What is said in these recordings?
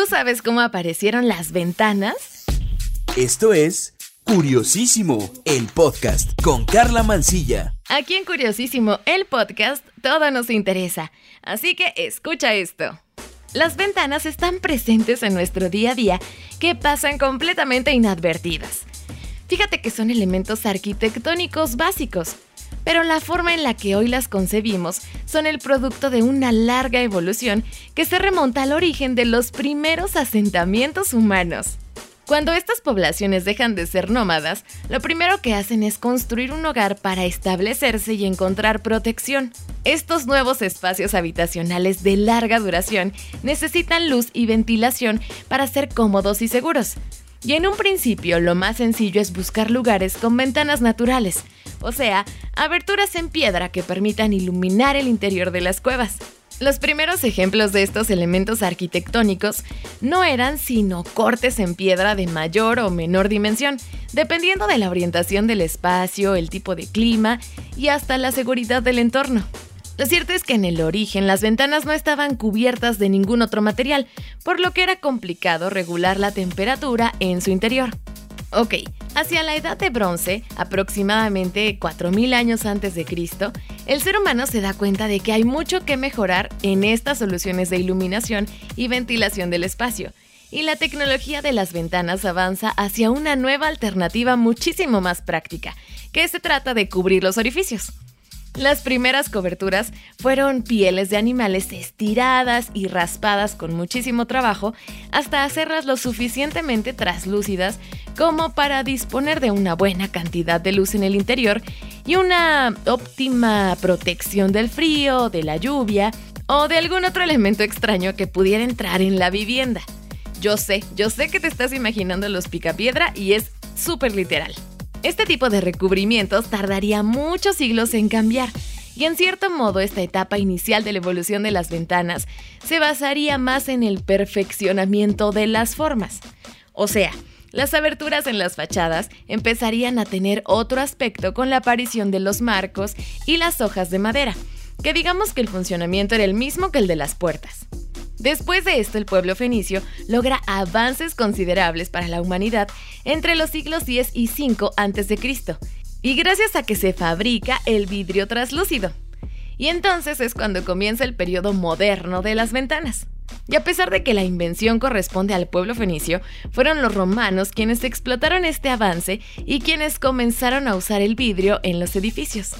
¿Tú sabes cómo aparecieron las ventanas? Esto es Curiosísimo, el podcast con Carla Mancilla. Aquí en Curiosísimo, el podcast, todo nos interesa. Así que escucha esto. Las ventanas están presentes en nuestro día a día que pasan completamente inadvertidas. Fíjate que son elementos arquitectónicos básicos, pero la forma en la que hoy las concebimos son el producto de una larga evolución que se remonta al origen de los primeros asentamientos humanos. Cuando estas poblaciones dejan de ser nómadas, lo primero que hacen es construir un hogar para establecerse y encontrar protección. Estos nuevos espacios habitacionales de larga duración necesitan luz y ventilación para ser cómodos y seguros. Y en un principio lo más sencillo es buscar lugares con ventanas naturales, o sea, aberturas en piedra que permitan iluminar el interior de las cuevas. Los primeros ejemplos de estos elementos arquitectónicos no eran sino cortes en piedra de mayor o menor dimensión, dependiendo de la orientación del espacio, el tipo de clima y hasta la seguridad del entorno. Lo cierto es que en el origen las ventanas no estaban cubiertas de ningún otro material, por lo que era complicado regular la temperatura en su interior. Ok, hacia la edad de bronce, aproximadamente 4.000 años antes de Cristo, el ser humano se da cuenta de que hay mucho que mejorar en estas soluciones de iluminación y ventilación del espacio, y la tecnología de las ventanas avanza hacia una nueva alternativa muchísimo más práctica, que se trata de cubrir los orificios. Las primeras coberturas fueron pieles de animales estiradas y raspadas con muchísimo trabajo hasta hacerlas lo suficientemente traslúcidas como para disponer de una buena cantidad de luz en el interior y una óptima protección del frío, de la lluvia o de algún otro elemento extraño que pudiera entrar en la vivienda. Yo sé, yo sé que te estás imaginando los picapiedra y es súper literal. Este tipo de recubrimientos tardaría muchos siglos en cambiar, y en cierto modo esta etapa inicial de la evolución de las ventanas se basaría más en el perfeccionamiento de las formas. O sea, las aberturas en las fachadas empezarían a tener otro aspecto con la aparición de los marcos y las hojas de madera, que digamos que el funcionamiento era el mismo que el de las puertas. Después de esto, el pueblo fenicio logra avances considerables para la humanidad entre los siglos 10 y 5 a.C., y gracias a que se fabrica el vidrio traslúcido. Y entonces es cuando comienza el periodo moderno de las ventanas. Y a pesar de que la invención corresponde al pueblo fenicio, fueron los romanos quienes explotaron este avance y quienes comenzaron a usar el vidrio en los edificios.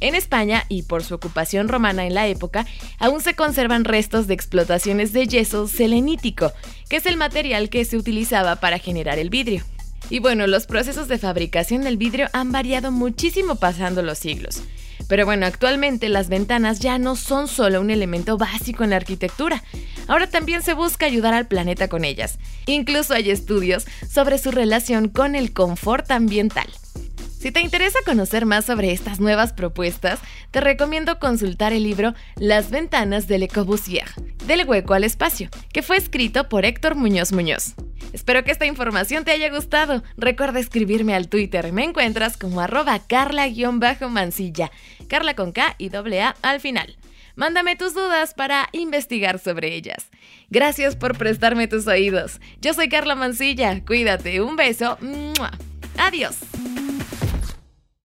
En España, y por su ocupación romana en la época, aún se conservan restos de explotaciones de yeso selenítico, que es el material que se utilizaba para generar el vidrio. Y bueno, los procesos de fabricación del vidrio han variado muchísimo pasando los siglos. Pero bueno, actualmente las ventanas ya no son solo un elemento básico en la arquitectura. Ahora también se busca ayudar al planeta con ellas. Incluso hay estudios sobre su relación con el confort ambiental. Si te interesa conocer más sobre estas nuevas propuestas, te recomiendo consultar el libro Las ventanas de Le del hueco al espacio, que fue escrito por Héctor Muñoz Muñoz. Espero que esta información te haya gustado. Recuerda escribirme al Twitter. Me encuentras como arroba carla-mancilla. Carla con K y doble A al final. Mándame tus dudas para investigar sobre ellas. Gracias por prestarme tus oídos. Yo soy Carla Mancilla. Cuídate. Un beso. Adiós.